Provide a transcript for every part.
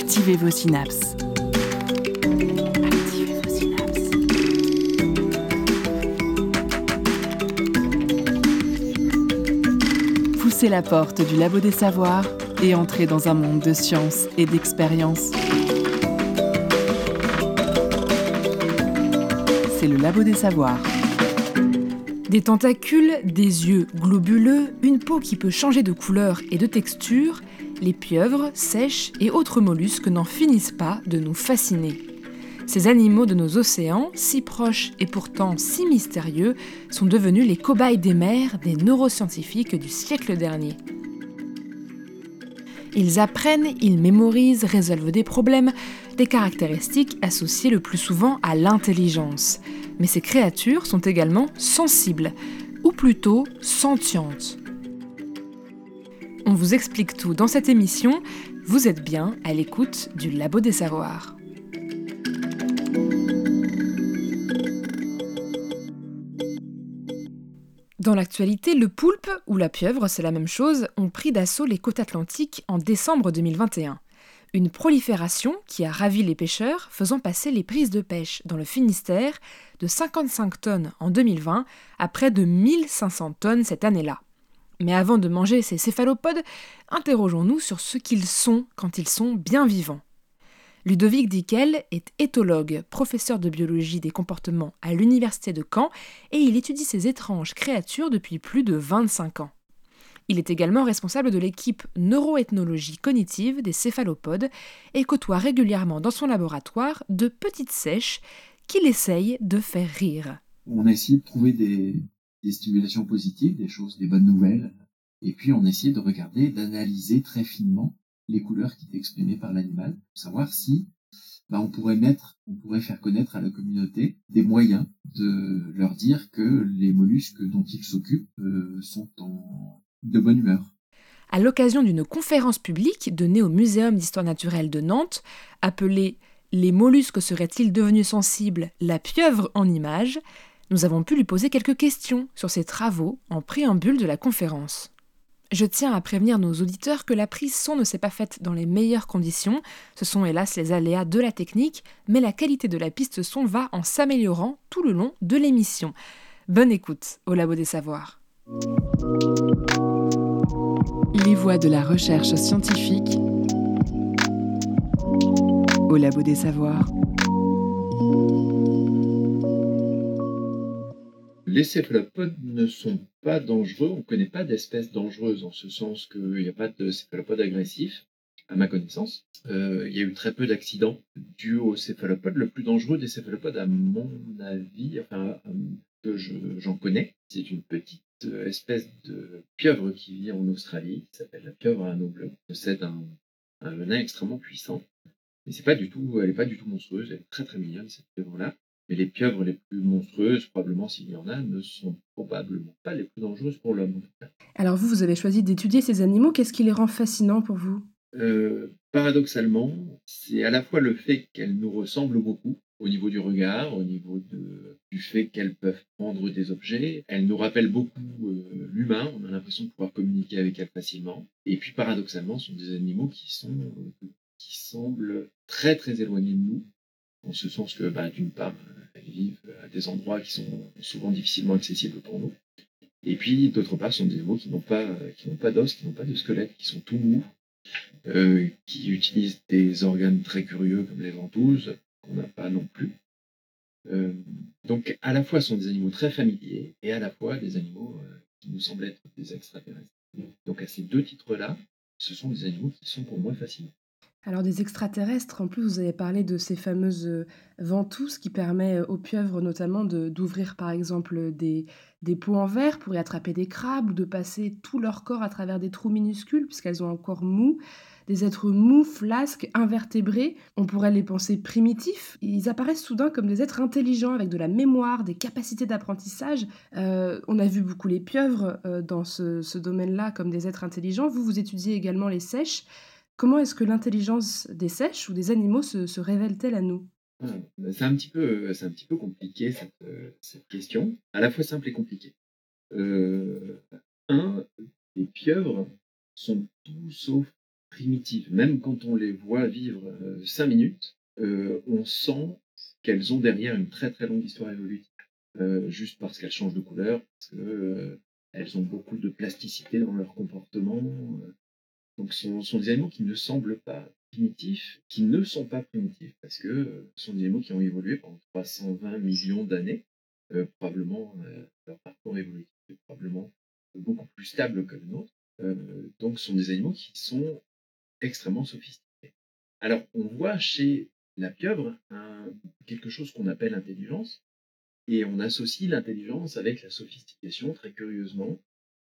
Activez vos synapses. Activez. Poussez la porte du labo des savoirs et entrez dans un monde de science et d'expérience. C'est le labo des savoirs. Des tentacules, des yeux globuleux, une peau qui peut changer de couleur et de texture, les pieuvres, sèches et autres mollusques n'en finissent pas de nous fasciner. Ces animaux de nos océans, si proches et pourtant si mystérieux, sont devenus les cobayes des mers des neuroscientifiques du siècle dernier. Ils apprennent, ils mémorisent, résolvent des problèmes, des caractéristiques associées le plus souvent à l'intelligence. Mais ces créatures sont également sensibles, ou plutôt sentientes. On vous explique tout dans cette émission. Vous êtes bien à l'écoute du Labo des Savoirs. Dans l'actualité, le poulpe ou la pieuvre, c'est la même chose, ont pris d'assaut les côtes atlantiques en décembre 2021. Une prolifération qui a ravi les pêcheurs, faisant passer les prises de pêche dans le Finistère de 55 tonnes en 2020 à près de 1500 tonnes cette année-là. Mais avant de manger ces céphalopodes, interrogeons-nous sur ce qu'ils sont quand ils sont bien vivants. Ludovic Dickel est éthologue, professeur de biologie des comportements à l'université de Caen et il étudie ces étranges créatures depuis plus de 25 ans. Il est également responsable de l'équipe neuroethnologie cognitive des céphalopodes et côtoie régulièrement dans son laboratoire de petites sèches qu'il essaye de faire rire. On a essayé de trouver des, stimulations positives, des choses, des bonnes nouvelles, et puis on a essayé de regarder, d'analyser très finement les couleurs qui étaient exprimées par l'animal, pour savoir si bah, on pourrait mettre, on pourrait faire connaître à la communauté des moyens de leur dire que les mollusques dont ils s'occupent euh, sont en de bonne humeur. À l'occasion d'une conférence publique donnée au Muséum d'histoire naturelle de Nantes, appelée Les mollusques seraient-ils devenus sensibles? La pieuvre en images nous avons pu lui poser quelques questions sur ses travaux en préambule de la conférence. Je tiens à prévenir nos auditeurs que la prise son ne s'est pas faite dans les meilleures conditions, ce sont hélas les aléas de la technique, mais la qualité de la piste son va en s'améliorant tout le long de l'émission. Bonne écoute au Labo des Savoirs. Les voies de la recherche scientifique au Labo des Savoirs. Les céphalopodes ne sont pas dangereux, on ne connaît pas d'espèces dangereuses en ce sens qu'il n'y a pas de céphalopodes agressifs, à ma connaissance. Euh, il y a eu très peu d'accidents dus aux céphalopodes. Le plus dangereux des céphalopodes, à mon avis, enfin, que j'en connais, c'est une petite euh, espèce de pieuvre qui vit en Australie, qui s'appelle la pieuvre à anneau bleu, possède un, venin extrêmement puissant. Mais pas tout, elle n'est pas du tout monstrueuse, elle est très très mignonne cette pieuvre-là. Mais les pieuvres les plus monstrueuses, probablement s'il y en a, ne sont probablement pas les plus dangereuses pour l'homme. Alors vous, vous avez choisi d'étudier ces animaux. Qu'est-ce qui les rend fascinants pour vous? Euh, Paradoxalement, c'est à la fois le fait qu'elles nous ressemblent beaucoup, au niveau du regard, au niveau de, du fait qu'elles peuvent prendre des objets. Elles nous rappellent beaucoup euh, l'humain, on a l'impression de pouvoir communiquer avec elles facilement. Et puis paradoxalement, ce sont des animaux qui, sont, euh, qui semblent très très éloignés de nous, en ce sens que bah, d'une part, elles vivent à des endroits qui sont souvent difficilement accessibles pour nous. Et puis d'autre part, ce sont des animaux qui n'ont pas, qui n'ont pas d'os, qui n'ont pas de squelette, qui sont tout mous, euh, qui utilisent des organes très curieux comme les ventouses, qu'on n'a pas non plus. Euh, donc à la fois ce sont des animaux très familiers et à la fois des animaux euh, qui nous semblent être des extraterrestres. Donc à ces deux titres-là, ce sont des animaux qui sont pour moi fascinants. Alors des extraterrestres, en plus vous avez parlé de ces fameuses euh, ventouses qui permettent aux pieuvres notamment d'ouvrir par exemple des, pots en verre pour y attraper des crabes ou de passer tout leur corps à travers des trous minuscules puisqu'elles ont un corps mou des êtres mous, flasques, invertébrés. On pourrait les penser primitifs. Ils apparaissent soudain comme des êtres intelligents avec de la mémoire, des capacités d'apprentissage. Euh, on a vu beaucoup les pieuvres euh, dans ce, domaine-là comme des êtres intelligents. Vous, vous étudiez également les sèches. Comment est-ce que l'intelligence des sèches ou des animaux se, révèle-t-elle à nous? Ah, c'est un, petit peu, un petit peu compliqué cette, cette, question, à la fois simple et compliqué. Euh, un, les pieuvres sont tout sauf primitives. Même quand on les voit vivre cinq minutes, on sent qu'elles ont derrière une très très longue histoire évolutive. juste parce qu'elles changent de couleur, parce qu'elles ont beaucoup de plasticité dans leur comportement. Donc ce sont des animaux qui ne semblent pas primitifs, qui ne sont pas primitifs, parce que ce sont des animaux qui ont évolué pendant 320 millions d'années. probablement leur parcours évolutif est probablement beaucoup plus stable que le nôtre. donc ce sont des animaux qui sont extrêmement sophistiqués. Alors on voit chez la pieuvre quelque chose qu'on appelle intelligence, et on associe l'intelligence avec la sophistication, très curieusement.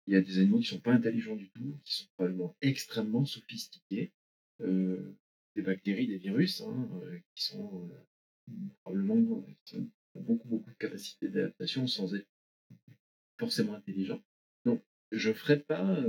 Il y a des animaux qui ne sont pas intelligents du tout, qui sont probablement extrêmement sophistiqués. Euh, des bactéries, des virus, hein, euh, qui sont euh, probablement ont beaucoup, beaucoup de capacités d'adaptation sans être forcément intelligents. Donc, je ne ferai pas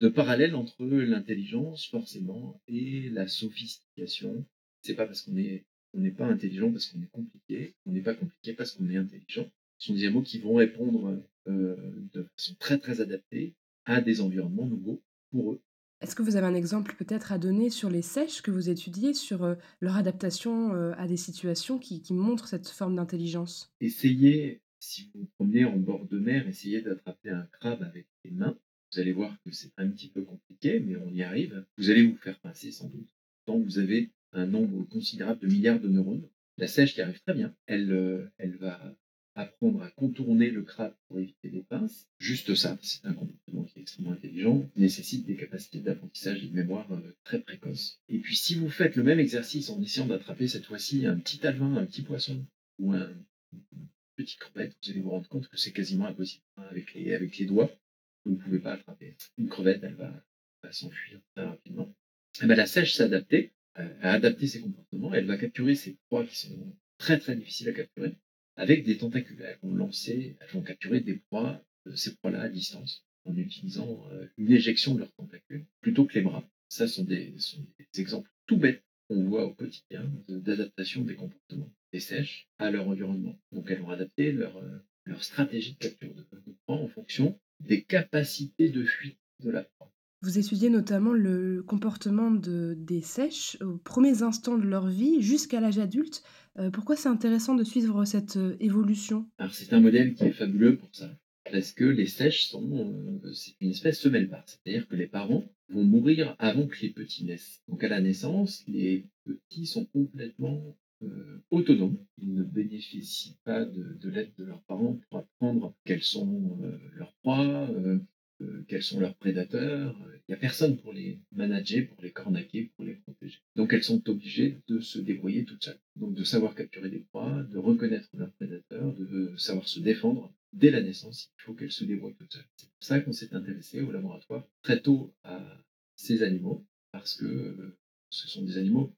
de parallèle entre l'intelligence, forcément, et la sophistication. C'est pas parce qu'on est on n'est pas intelligent parce qu'on est compliqué, on n'est pas compliqué parce qu'on est intelligent. Ce sont des animaux qui vont répondre de façon très très adaptée à des environnements nouveaux pour eux. Est-ce que vous avez un exemple peut-être à donner sur les sèches que vous étudiez, sur euh, leur adaptation euh, à des situations qui, montrent cette forme d'intelligence? Essayez, si vous vous promenez en bord de mer, essayez d'attraper un crabe avec les mains. Vous allez voir que c'est un petit peu compliqué, mais on y arrive. Vous allez vous faire pincer sans doute. Tant vous avez un nombre considérable de milliards de neurones. La sèche qui arrive très bien. Elle, elle va apprendre à contourner le crabe pour éviter les pinces. Juste ça, c'est un comportement qui est extrêmement intelligent, nécessite des capacités d'apprentissage et de mémoire euh, très précoces. Et puis si vous faites le même exercice en essayant d'attraper cette fois-ci un petit alvin, un petit poisson ou un petit crevette, vous allez vous rendre compte que c'est quasiment impossible. Avec les, doigts, vous ne pouvez pas attraper. Une crevette, elle va, s'enfuir très rapidement. Eh ben, la sèche s'est adaptée, euh, a adapté ses comportements, elle va capturer ces proies qui sont très très difficiles à capturer avec des tentacules. Elles vont lancer, elles vont capturer des proies, euh, ces proies-là à distance, en utilisant euh, une éjection de leurs tentacules plutôt que les bras. Ça sont des, sont des exemples tout bêtes qu'on voit au quotidien d'adaptation des comportements des sèches à leur environnement. Donc elles vont adapter leur, euh, leur stratégie de capture de, proies en fonction des capacités de fuite de la proie. Vous étudiez notamment le comportement de, des sèches aux premiers instants de leur vie jusqu'à l'âge adulte. Euh, pourquoi c'est intéressant de suivre cette euh, évolution? Alors c'est un modèle qui est fabuleux pour ça, parce que les sèches sont euh, une espèce semelle part, c'est-à-dire que les parents vont mourir avant que les petits naissent. Donc à la naissance, les petits sont complètement autonomes. Ils ne bénéficient pas de, de l'aide de leurs parents pour apprendre quelles sont leurs proies, quels sont leurs prédateurs. Il n'y a personne pour les manager, pour les cornaquer, pour les protéger. Donc elles sont obligées de se débrouiller toutes seules. Donc de savoir capturer des proies, de reconnaître leurs prédateurs, de savoir se défendre. Dès la naissance, il faut qu'elles se débrouillent toutes seules. C'est pour ça qu'on s'est intéressé au laboratoire très tôt à ces animaux, parce que euh, ce sont des animaux,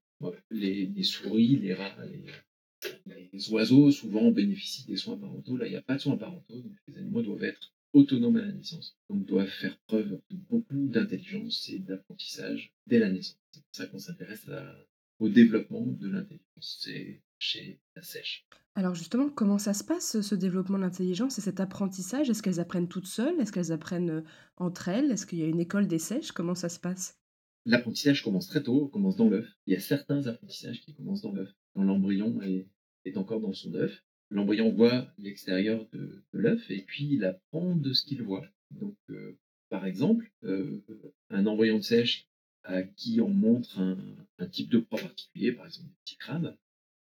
les, souris, les rats, les, les oiseaux souvent bénéficient des soins parentaux. Là, il n'y a pas de soins parentaux, donc les animaux doivent être autonomes à la naissance, donc doivent faire preuve de beaucoup d'intelligence et d'apprentissage dès la naissance. C'est pour ça qu'on s'intéresse au développement de l'intelligence chez la sèche. Alors justement, comment ça se passe, ce développement de l'intelligence et cet apprentissage? Est-ce qu'elles apprennent toutes seules? Est-ce qu'elles apprennent euh, entre elles? Est-ce qu'il y a une école des sèches? Comment ça se passe? L'apprentissage commence très tôt, commence dans l'œuf. Il y a certains apprentissages qui commencent dans l'œuf, quand l'embryon est, est encore dans son œuf l'embryon voit l'extérieur de, l'œuf et puis il apprend de ce qu'il voit. Donc, euh, par exemple, euh, un embryon de sèche à qui on montre un, type de proie particulier, par exemple des petits crabes,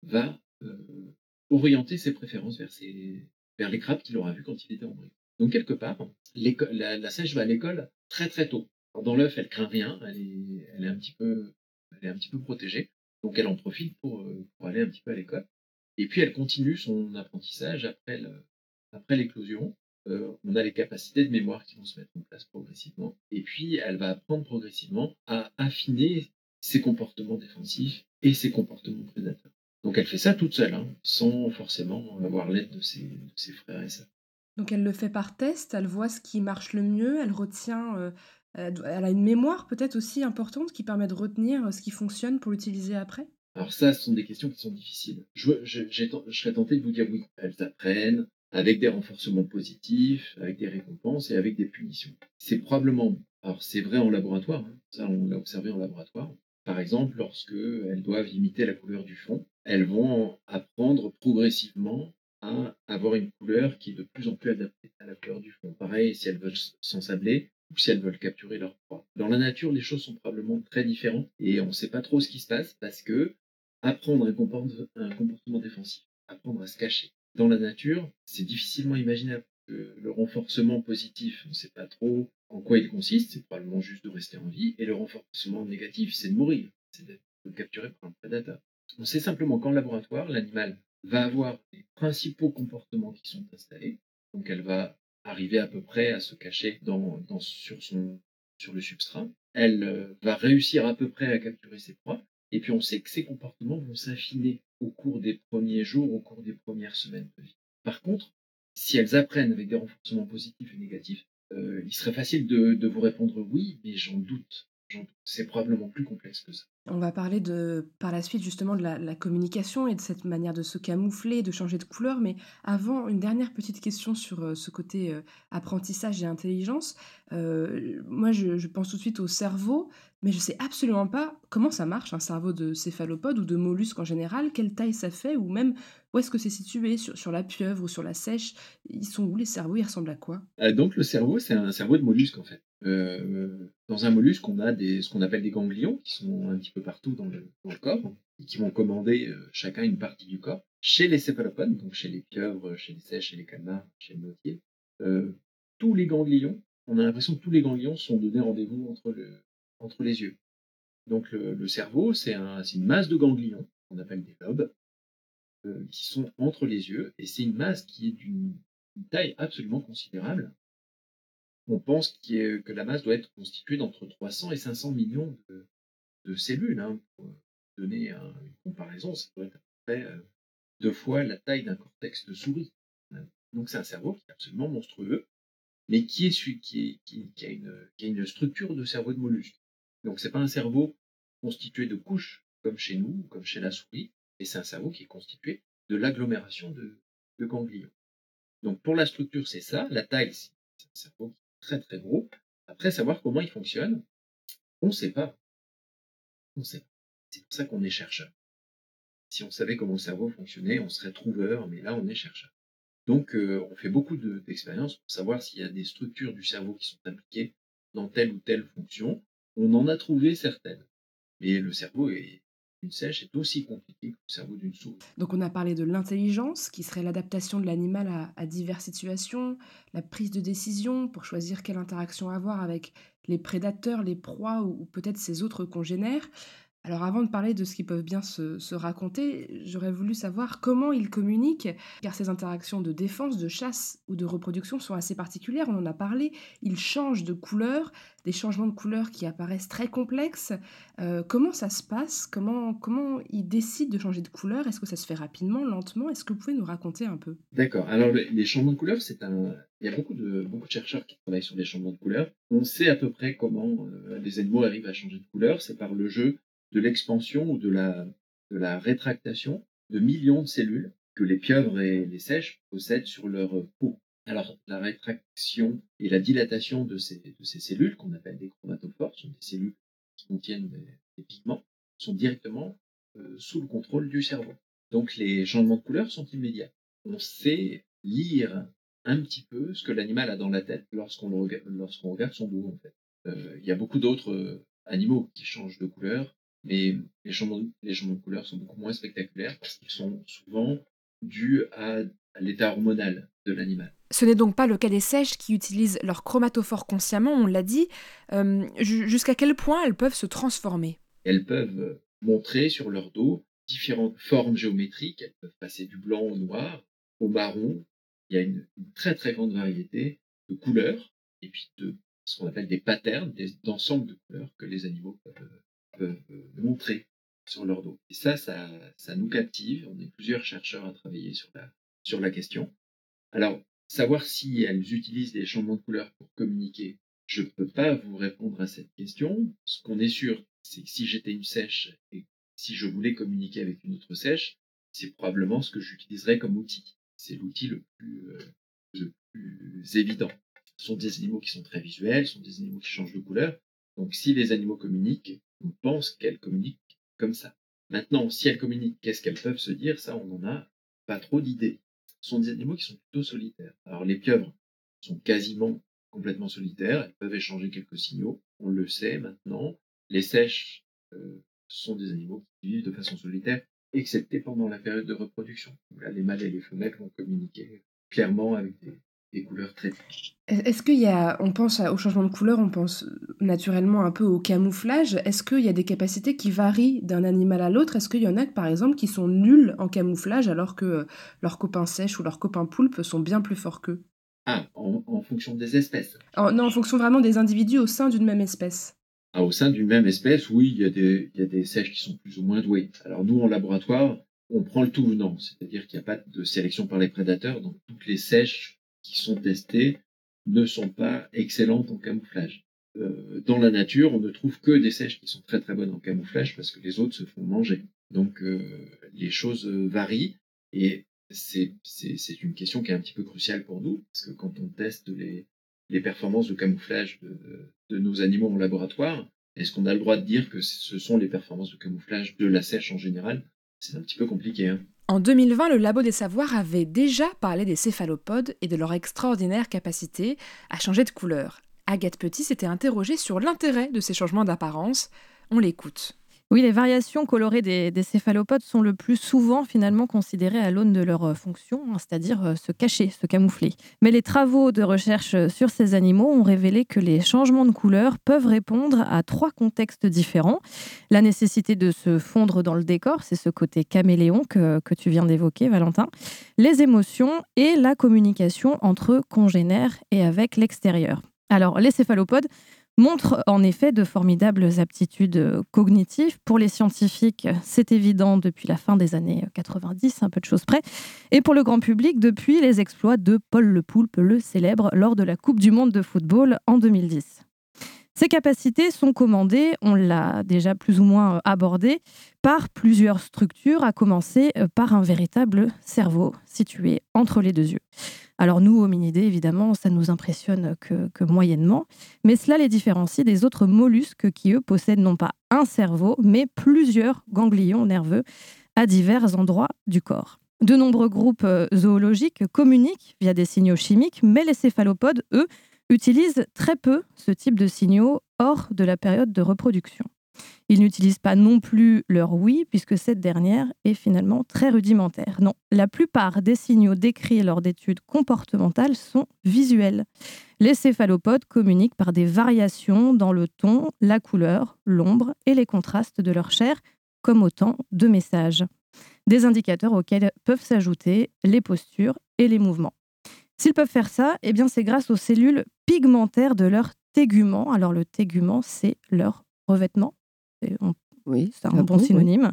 va euh, orienter ses préférences vers, les crabes qu'il aura vus quand il était embryon. Donc, quelque part, la, sèche va à l'école très très tôt. dans l'œuf, elle craint rien, elle est, un petit peu, protégée. Donc, elle en profite pour aller un petit peu à l'école. Et puis elle continue son apprentissage après après l'éclosion. Euh, on a les capacités de mémoire qui vont se mettre en place progressivement. Et puis elle va apprendre progressivement à affiner ses comportements défensifs et ses comportements prédateurs. Donc elle fait ça toute seule, hein, sans forcément avoir l'aide de ses, frères et sœurs. Donc elle le fait par test, elle voit ce qui marche le mieux, elle retient, euh, elle a une mémoire peut-être aussi importante qui permet de retenir ce qui fonctionne pour l'utiliser après? Alors ça, ce sont des questions qui sont difficiles. Je, serais tenté de vous dire oui, elles apprennent avec des renforcements positifs, avec des récompenses et avec des punitions. C'est probablement Alors c'est vrai en laboratoire, hein. ça on l'a observé en laboratoire. Par exemple, lorsque elles doivent imiter la couleur du fond, elles vont apprendre progressivement à avoir une couleur qui est de plus en plus adaptée à la couleur du fond. Pareil, si elles veulent s'ensabler ou si elles veulent capturer leur proie. Dans la nature, les choses sont probablement très différentes et on ne sait pas trop ce qui se passe parce que apprendre un comportement défensif, apprendre à se cacher. Dans la nature, c'est difficilement imaginable le renforcement positif, on ne sait pas trop en quoi il consiste, c'est probablement juste de rester en vie, et le renforcement négatif, c'est de mourir, c'est d'être capturé par un prédateur. On sait simplement qu'en laboratoire, l'animal va avoir les principaux comportements qui sont installés, donc elle va arriver à peu près à se cacher dans, sur le substrat, elle euh, va réussir à peu près à capturer ses proies, et puis on sait que ces comportements vont s'affiner au cours des premiers jours, au cours des premières semaines de vie. Par contre, si elles apprennent avec des renforcements positifs et négatifs, euh, il serait facile de, vous répondre oui, mais j'en doute. C'est probablement plus complexe que ça. On va parler de, par la suite justement de la, communication et de cette manière de se camoufler, de changer de couleur. Mais avant, une dernière petite question sur euh, ce côté euh, apprentissage et intelligence. moi, je, je, pense tout de suite au cerveau, mais je sais absolument pas comment ça marche, un cerveau de céphalopode ou de mollusque en général, quelle taille ça fait, ou même où est-ce que c'est situé sur, sur, la pieuvre ou sur la sèche Ils sont où les cerveaux Ils ressemblent à quoi? Euh, Donc le cerveau, c'est un cerveau de mollusque en fait. Euh, dans un mollusque, on a des, ce qu'on appelle des ganglions qui sont un petit peu partout dans le, corps et qui vont commander euh, chacun une partie du corps. Chez les céphalopodes, donc chez les pieuvres, chez les sèches, chez les calmars, chez les nautiers, tous les ganglions, on a l'impression que tous les ganglions sont donnés rendez-vous entre, le, entre les yeux. Donc le, cerveau, c'est un, une masse de ganglions qu'on appelle des lobes euh, qui sont entre les yeux, et c'est une masse qui est d'une taille absolument considérable. On pense que la masse doit être constituée d'entre 300 et 500 millions de, cellules. Hein, pour donner une comparaison, ça doit être à peu près euh, deux fois la taille d'un cortex de souris. Donc c'est un cerveau qui est absolument monstrueux, mais qui, a une, a une structure de cerveau de mollusque. Donc c'est pas un cerveau constitué de couches comme chez nous, comme chez la souris, et c'est un cerveau qui est constitué de l'agglomération de, ganglions. Donc pour la structure, c'est ça. La taille, c'est un cerveau très très gros. Après, savoir comment il fonctionne, on ne sait pas. On sait pas. C'est pour ça qu'on est chercheur. Si on savait comment le cerveau fonctionnait, on serait trouveur, mais là, on est chercheur. Donc, euh, on fait beaucoup d'expériences pour savoir s'il y a des structures du cerveau qui sont impliquées dans telle ou telle fonction. On en a trouvé certaines. Mais le cerveau est une sèche est aussi compliquée que le cerveau d'une souris. Donc on a parlé de l'intelligence, qui serait l'adaptation de l'animal à, diverses situations, la prise de décision pour choisir quelle interaction avoir avec les prédateurs, les proies ou peut-être ses autres congénères, alors avant de parler de ce qu'ils peuvent bien se, raconter, j'aurais voulu savoir comment ils communiquent, car ces interactions de défense, de chasse ou de reproduction sont assez particulières, on en a parlé, ils changent de couleur, des changements de couleur qui apparaissent très complexes. Euh, comment ça se passe? Comment, comment ils décident de changer de couleur? Est-ce que ça se fait rapidement, lentement? Est-ce que vous pouvez nous raconter un peu? D'accord, alors les changements de couleur, c'est un... Il y a beaucoup de, beaucoup de chercheurs qui travaillent sur les changements de couleur. On sait à peu près comment euh, les animaux arrivent à changer de couleur, c'est par le jeu de l'expansion ou de la, de la rétractation de millions de cellules que les pieuvres et les sèches possèdent sur leur peau. Alors, la rétraction et la dilatation de ces, de ces cellules, qu'on appelle des chromatophores, sont des cellules qui contiennent des, pigments, sont directement euh, sous le contrôle du cerveau. Donc, les changements de couleur sont immédiats. On sait lire un petit peu ce que l'animal a dans la tête lorsqu'on regarde, regarde son dos, en fait. Euh, il y a beaucoup d'autres euh, animaux qui changent de couleur, mais les changements, les changements de couleur sont beaucoup moins spectaculaires parce qu'ils sont souvent dus à, l'état hormonal de l'animal. Ce n'est donc pas le cas des sèches qui utilisent leur chromatophore consciemment, on l'a dit. Euh, jusqu'à quel point elles peuvent se transformer? Elles peuvent montrer sur leur dos différentes formes géométriques. Elles peuvent passer du blanc au noir, au marron. Il y a une, très très grande variété de couleurs et puis de ce qu'on appelle des patterns, d'ensemble de couleurs que les animaux peuvent, peuvent montrer sur leur dos. Et ça, ça, ça nous captive. On est plusieurs chercheurs à travailler sur la, sur la question. Alors, savoir si elles utilisent des changements de couleur pour communiquer, je ne peux pas vous répondre à cette question. Ce qu'on est sûr, c'est que si j'étais une sèche et si je voulais communiquer avec une autre sèche, c'est probablement ce que j'utiliserais comme outil. C'est l'outil le plus, euh, le plus évident. sont des animaux qui sont très visuels, sont des animaux qui changent de couleur. Donc si les animaux communiquent, on pense qu'elles communiquent comme ça. Maintenant, si elles communiquent, qu'est-ce qu'elles peuvent se dire? Ça, on n'en a pas trop d'idées. Ce sont des animaux qui sont plutôt solitaires. Alors les pieuvres sont quasiment complètement solitaires, elles peuvent échanger quelques signaux, on le sait maintenant. Les sèches euh, sont des animaux qui vivent de façon solitaire, excepté pendant la période de reproduction. Là, les mâles et les femelles vont communiquer clairement avec des, couleurs très Est-ce qu'il y a, on pense au changement de couleur, on pense naturellement un peu au camouflage. Est-ce qu'il y a des capacités qui varient d'un animal à l'autre? Est-ce qu'il y en a, par exemple, qui sont nuls en camouflage alors que leurs copains sèches ou leurs copains poulpes sont bien plus forts qu'eux? Ah, en, fonction des espèces Non, en fonction vraiment des individus au sein d'une même espèce. Ah, au sein d'une même espèce, oui, il y, a des, il y a des sèches qui sont plus ou moins douées. Alors nous, en laboratoire, on prend le tout venant, c'est-à-dire qu'il n'y a pas de sélection par les prédateurs, donc toutes les sèches qui sont testées ne sont pas excellentes en camouflage. Euh, dans la nature, on ne trouve que des sèches qui sont très très bonnes en camouflage parce que les autres se font manger. Donc euh, les choses varient et c'est une question qui est un petit peu cruciale pour nous parce que quand on teste les, les performances de camouflage de, de nos animaux en laboratoire, est-ce qu'on a le droit de dire que ce sont les performances de camouflage de la sèche en général? C'est un petit peu compliqué. Hein. En 2020, le Labo des Savoirs avait déjà parlé des céphalopodes et de leur extraordinaire capacité à changer de couleur. Agathe Petit s'était interrogée sur l'intérêt de ces changements d'apparence. On l'écoute. Oui, les variations colorées des, céphalopodes sont le plus souvent finalement considérées à l'aune de leur euh, fonction, hein, c'est-à-dire euh, se cacher, se camoufler. Mais les travaux de recherche euh, sur ces animaux ont révélé que les changements de couleur peuvent répondre à trois contextes différents. La nécessité de se fondre dans le décor, c'est ce côté caméléon que, que tu viens d'évoquer, Valentin. Les émotions et la communication entre congénères et avec l'extérieur. Alors, les céphalopodes montre en effet de formidables aptitudes euh, cognitives. Pour les scientifiques, c'est évident depuis la fin des années 90, un peu de choses près. Et pour le grand public, depuis les exploits de Paul Le Poulpe, le célèbre, lors de la Coupe du Monde de football en 2010. Ces capacités sont commandées, on l'a déjà plus ou moins euh, abordé, par plusieurs structures, à commencer euh, par un véritable cerveau situé entre les deux yeux. Alors nous, hominidés, évidemment, ça nous impressionne que, moyennement, mais cela les différencie des autres mollusques qui, eux, possèdent non pas un cerveau, mais plusieurs ganglions nerveux à divers endroits du corps. De nombreux groupes euh, zoologiques communiquent via des signaux chimiques, mais les céphalopodes, eux, utilisent très peu ce type de signaux hors de la période de reproduction. Ils n'utilisent pas non plus leur oui, puisque cette dernière est finalement très rudimentaire. Non, la plupart des signaux décrits lors d'études comportementales sont visuels. Les céphalopodes communiquent par des variations dans le ton, la couleur, l'ombre et les contrastes de leur chair, comme autant de messages. Des indicateurs auxquels peuvent s'ajouter les postures et les mouvements. S'ils peuvent faire ça, eh bien c'est grâce aux cellules pigmentaires de leur tégument. Alors le tégument, c'est leur revêtement oui, c'est un bon synonyme.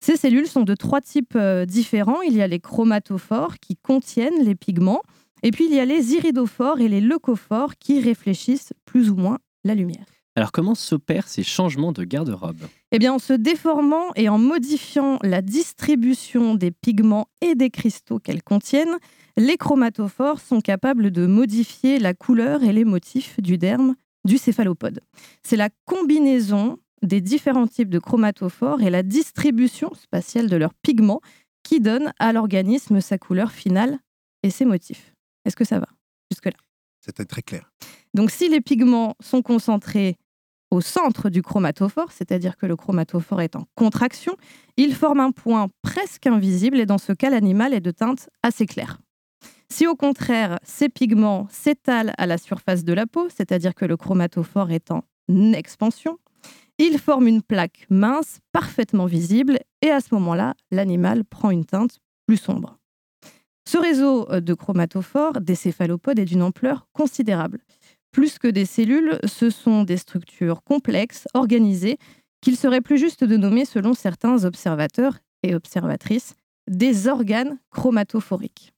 Ces cellules sont de trois types euh, différents. Il y a les chromatophores qui contiennent les pigments, et puis il y a les iridophores et les leucophores qui réfléchissent plus ou moins la lumière. Alors comment s'opèrent ces changements de garde-robe? Eh bien en se déformant et en modifiant la distribution des pigments et des cristaux qu'elles contiennent, les chromatophores sont capables de modifier la couleur et les motifs du derme du céphalopode. C'est la combinaison des différents types de chromatophores et la distribution spatiale de leurs pigments qui donne à l'organisme sa couleur finale et ses motifs. Est-ce que ça va jusque-là? C'était très clair. Donc si les pigments sont concentrés au centre du chromatophore, c'est-à-dire que le chromatophore est en contraction, il forme un point presque invisible et dans ce cas, l'animal est de teinte assez claire. Si au contraire, ces pigments s'étalent à la surface de la peau, c'est-à-dire que le chromatophore est en expansion, il forme une plaque mince, parfaitement visible, et à ce moment-là, l'animal prend une teinte plus sombre. Ce réseau euh, de chromatophores des céphalopodes est d'une ampleur considérable. Plus que des cellules, ce sont des structures complexes, organisées, qu'il serait plus juste de nommer, selon certains observateurs et observatrices, des organes chromatophoriques.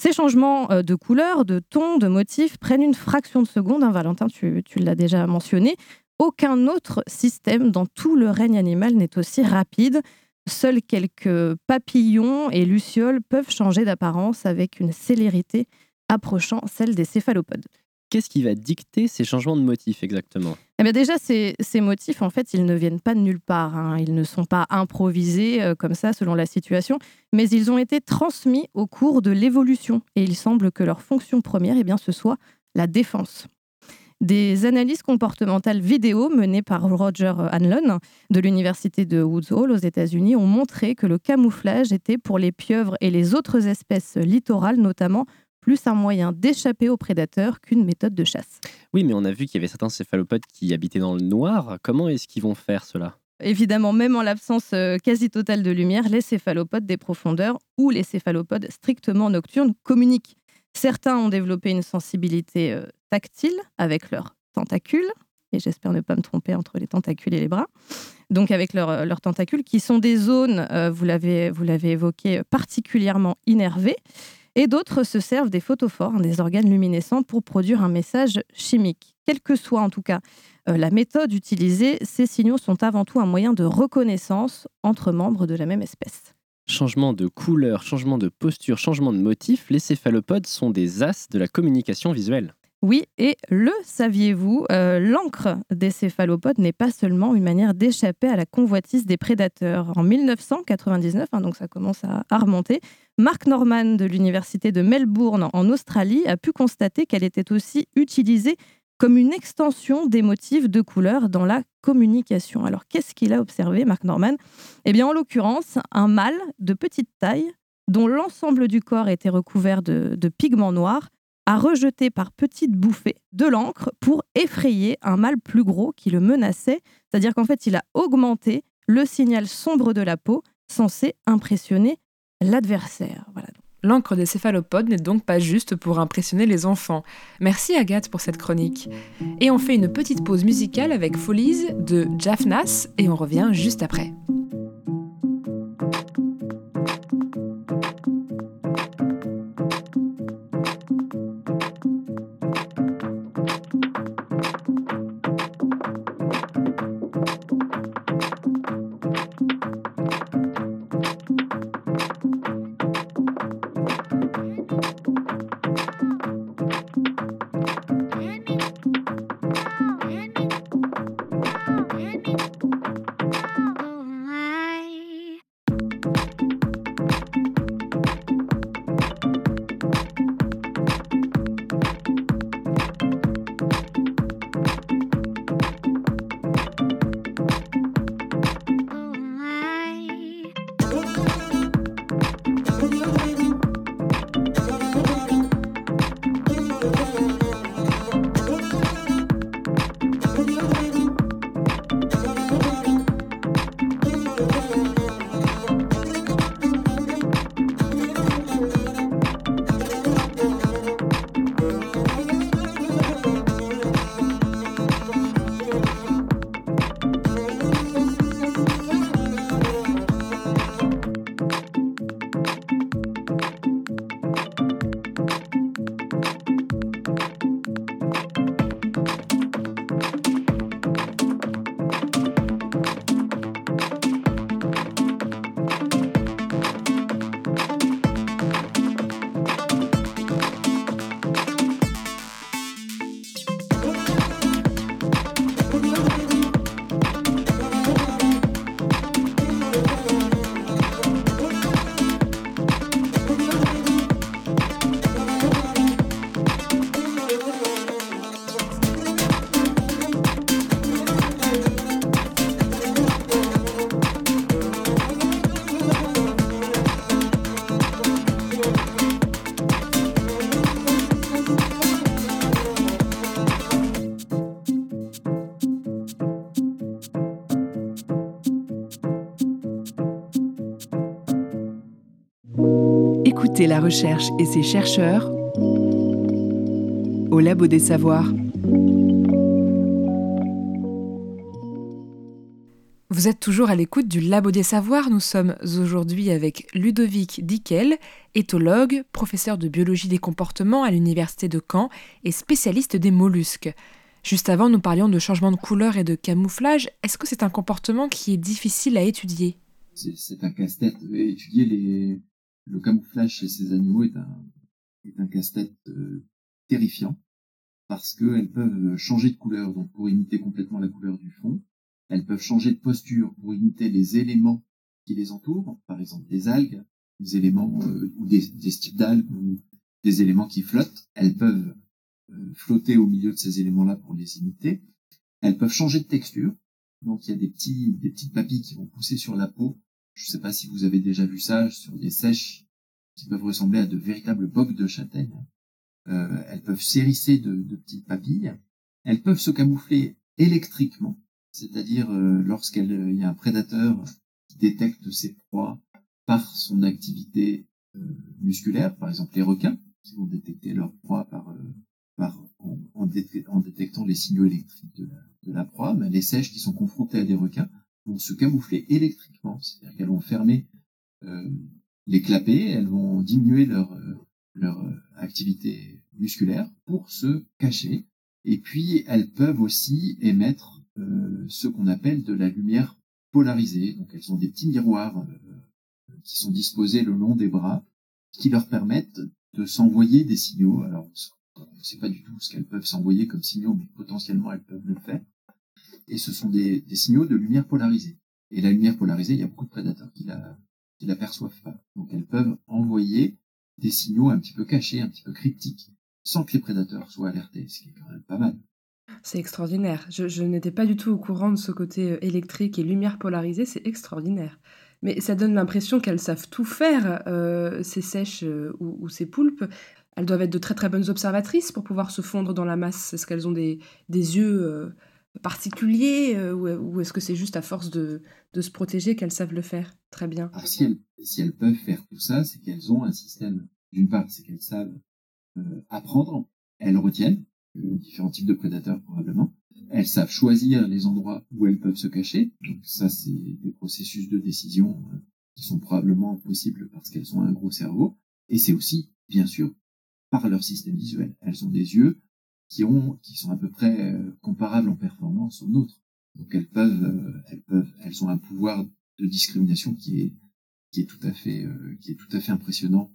Ces changements euh, de couleur, de ton, de motif prennent une fraction de seconde. Hein, Valentin, tu l'as déjà mentionné. Aucun autre système dans tout le règne animal n'est aussi rapide. Seuls quelques papillons et lucioles peuvent changer d'apparence avec une célérité approchant celle des céphalopodes. Qu'est-ce qui va dicter ces changements de motifs exactement? Eh bien déjà, ces, motifs, en fait, ils ne viennent pas de nulle part. Hein. Ils ne sont pas improvisés euh, comme ça selon la situation, mais ils ont été transmis au cours de l'évolution. Et il semble que leur fonction première, eh bien, ce soit la défense. Des analyses comportementales vidéo menées par Roger Hanlon de l'université de Woods Hole aux États-Unis ont montré que le camouflage était pour les pieuvres et les autres espèces littorales notamment plus un moyen d'échapper aux prédateurs qu'une méthode de chasse. Oui, mais on a vu qu'il y avait certains céphalopodes qui habitaient dans le noir. Comment est-ce qu'ils vont faire cela? Évidemment, même en l'absence euh, quasi totale de lumière, les céphalopodes des profondeurs ou les céphalopodes strictement nocturnes communiquent. Certains ont développé une sensibilité euh, tactile avec leurs tentacules, et j'espère ne pas me tromper entre les tentacules et les bras, donc avec euh, leurs tentacules, qui sont des zones, vous l'avez évoqué, particulièrement innervées. Et d'autres se servent des photophores, hein, des organes luminescents, pour produire un message chimique. Quelle que soit en tout cas euh, la méthode utilisée, ces signaux sont avant tout un moyen de reconnaissance entre membres de la même espèce. Changement de couleur, changement de posture, changement de motif, les céphalopodes sont des as de la communication visuelle. Oui, et le saviez-vous, euh, l'encre des céphalopodes n'est pas seulement une manière d'échapper à la convoitise des prédateurs. En 1999, hein, donc ça commence à, remonter, Mark Norman de l'université de Melbourne en Australie a pu constater qu'elle était aussi utilisée comme une extension des motifs de couleur dans la communication. Alors qu'est-ce qu'il a observé, Mark Norman? Eh bien, en l'occurrence, un mâle de petite taille dont l'ensemble du corps était recouvert de pigments noirs a rejeté par petites bouffées de l'encre pour effrayer un mâle plus gros qui le menaçait. C'est-à-dire qu'en fait, il a augmenté le signal sombre de la peau censé impressionner l'adversaire. L'encre des céphalopodes n'est donc pas juste pour impressionner les enfants. Merci Agathe pour cette chronique. Et on fait une petite pause musicale avec Folies de Jaffnas et on revient juste après. La recherche et ses chercheurs au Labo des Savoirs. Vous êtes toujours à l'écoute du Labo des Savoirs. Nous sommes aujourd'hui avec Ludovic Dickel, éthologue, professeur de biologie des comportements à l'Université de Caen et spécialiste des mollusques. Juste avant, nous parlions de changement de couleur et de camouflage. Est-ce que c'est un comportement qui est difficile à étudier? C'est un casse-tête. Étudier les, le camouflage chez ces animaux est un, casse-tête euh, terrifiant parce qu'elles peuvent changer de couleur, donc pour imiter complètement la couleur du fond. Elles peuvent changer de posture pour imiter les éléments qui les entourent, par exemple des algues, des éléments euh, ou des, des types d'algues ou des éléments qui flottent. Elles peuvent euh, flotter au milieu de ces éléments-là pour les imiter. Elles peuvent changer de texture. Donc il y a des petits des petites papilles qui vont pousser sur la peau. Je ne sais pas si vous avez déjà vu ça sur des sèches qui peuvent ressembler à de véritables bocs de châtaigne. Euh, elles peuvent s'hérisser de, de, petites papilles. Elles peuvent se camoufler électriquement, c'est-à-dire euh, lorsqu'il euh, y a un prédateur qui détecte ses proies par son activité musculaire, par exemple les requins qui vont détecter leur proie par, par en, détectant les signaux électriques de la, de la proie, mais les sèches qui sont confrontées à des requins vont se camoufler électriquement, c'est-à-dire qu'elles vont fermer euh, les clapets, elles vont diminuer leur, leur activité musculaire pour se cacher. Et puis elles peuvent aussi émettre euh, ce qu'on appelle de la lumière polarisée. Donc elles ont des petits miroirs euh, qui sont disposés le long des bras qui leur permettent de s'envoyer des signaux. Alors on ne sait pas du tout ce qu'elles peuvent s'envoyer comme signaux, mais potentiellement elles peuvent le faire. Et ce sont des, signaux de lumière polarisée. Et la lumière polarisée, il y a beaucoup de prédateurs qui la, la perçoivent pas. Donc elles peuvent envoyer des signaux un petit peu cachés, un petit peu cryptiques, sans que les prédateurs soient alertés, ce qui est quand même pas mal. C'est extraordinaire. Je, n'étais pas du tout au courant de ce côté euh, électrique et lumière polarisée, c'est extraordinaire. Mais ça donne l'impression qu'elles savent tout faire, euh, ces sèches euh, ou, ces poulpes. Elles doivent être de très très bonnes observatrices pour pouvoir se fondre dans la masse. Est-ce qu'elles ont des, yeux particuliers euh, ou, est-ce que c'est juste à force de, se protéger qu'elles savent le faire très bien? Alors, si, elles, peuvent faire tout ça, c'est qu'elles ont un système. D'une part, c'est qu'elles savent euh, apprendre, elles retiennent différents types de prédateurs probablement. Elles savent choisir les endroits où elles peuvent se cacher. Donc ça, c'est des processus de décision euh, qui sont probablement possibles parce qu'elles ont un gros cerveau. Et c'est aussi, bien sûr, par leur système visuel. Elles ont des yeux qui ont, qui sont à peu près euh, comparables en performance aux nôtres. Donc elles peuvent, euh, elles peuvent, elles ont un pouvoir de discrimination qui est, qui est tout à fait, euh, qui est tout à fait impressionnant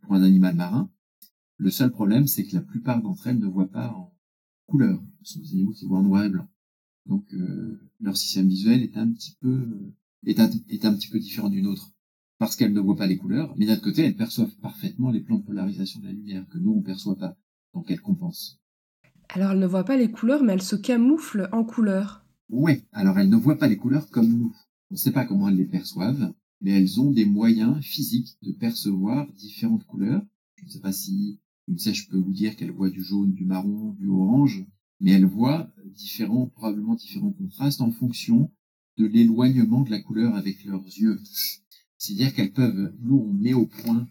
pour un animal marin. Le seul problème, c'est que la plupart d'entre elles ne voient pas en couleur. Ce sont des animaux qui voient en noir et blanc. Donc euh, leur système visuel est un petit peu est un, petit peu différent du nôtre parce qu'elles ne voient pas les couleurs, mais d'un autre côté, elles perçoivent parfaitement les plans de polarisation de la lumière que nous on perçoit pas. Donc elles compensent. Alors elles ne voient pas les couleurs, mais elles se camouflent en couleurs. Oui, alors elles ne voient pas les couleurs comme nous. On ne sait pas comment elles les perçoivent, mais elles ont des moyens physiques de percevoir différentes couleurs. Je ne sais pas si une sèche peut vous dire qu'elle voit du jaune, du marron, du orange, mais elle voit différents, probablement différents contrastes en fonction de l'éloignement de la couleur avec leurs yeux. C'est-à-dire qu'elles peuvent, nous on met au point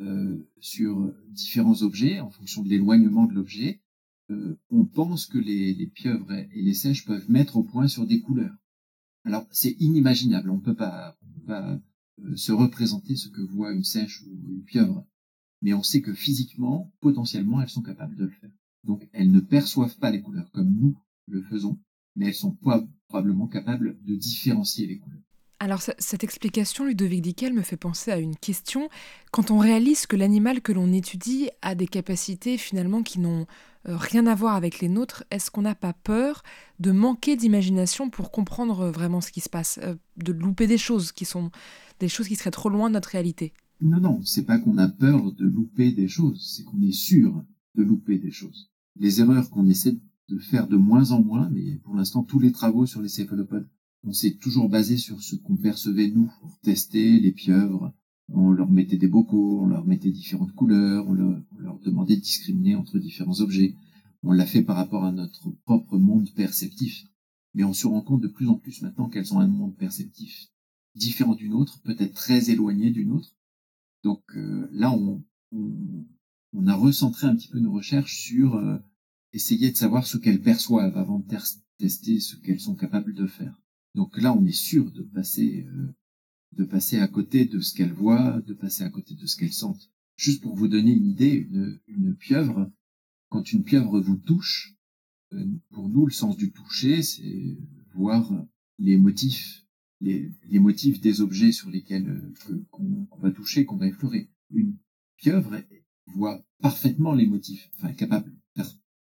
euh, sur différents objets en fonction de l'éloignement de l'objet, euh, on pense que les, pieuvres et les sèches peuvent mettre au point sur des couleurs. Alors c'est inimaginable, on ne peut pas, on peut pas euh, se représenter ce que voit une sèche ou une pieuvre, mais on sait que physiquement, potentiellement, elles sont capables de le faire. Donc elles ne perçoivent pas les couleurs comme nous le faisons, mais elles sont probablement capables de différencier les couleurs. Alors cette explication, Ludovic Dickel, me fait penser à une question. Quand on réalise que l'animal que l'on étudie a des capacités finalement qui n'ont euh, rien à voir avec les nôtres, est-ce qu'on n'a pas peur de manquer d'imagination pour comprendre vraiment ce qui se passe, euh, de louper des choses qui sont des choses qui seraient trop loin de notre réalité? Non, non, c'est pas qu'on a peur de louper des choses, c'est qu'on est sûr de louper des choses. Les erreurs qu'on essaie de faire de moins en moins, mais pour l'instant tous les travaux sur les céphalopodes on s'est toujours basé sur ce qu'on percevait nous pour tester les pieuvres. On leur mettait des bocaux, on leur mettait différentes couleurs, on leur, demandait de discriminer entre différents objets. On l'a fait par rapport à notre propre monde perceptif. Mais on se rend compte de plus en plus maintenant qu'elles ont un monde perceptif différent d'une autre, peut-être très éloigné d'une autre. Donc euh, là, on, a recentré un petit peu nos recherches sur euh, essayer de savoir ce qu'elles perçoivent avant de tester ce qu'elles sont capables de faire. Donc là, on est sûr de passer, euh, de passer à côté de ce qu'elle voit, de passer à côté de ce qu'elle sent. Juste pour vous donner une idée, une, une pieuvre, quand une pieuvre vous touche, euh, pour nous, le sens du toucher, c'est voir les motifs, les, les, motifs des objets sur lesquels euh, qu'on va toucher, qu'on va effleurer. Une pieuvre voit parfaitement les motifs, enfin capable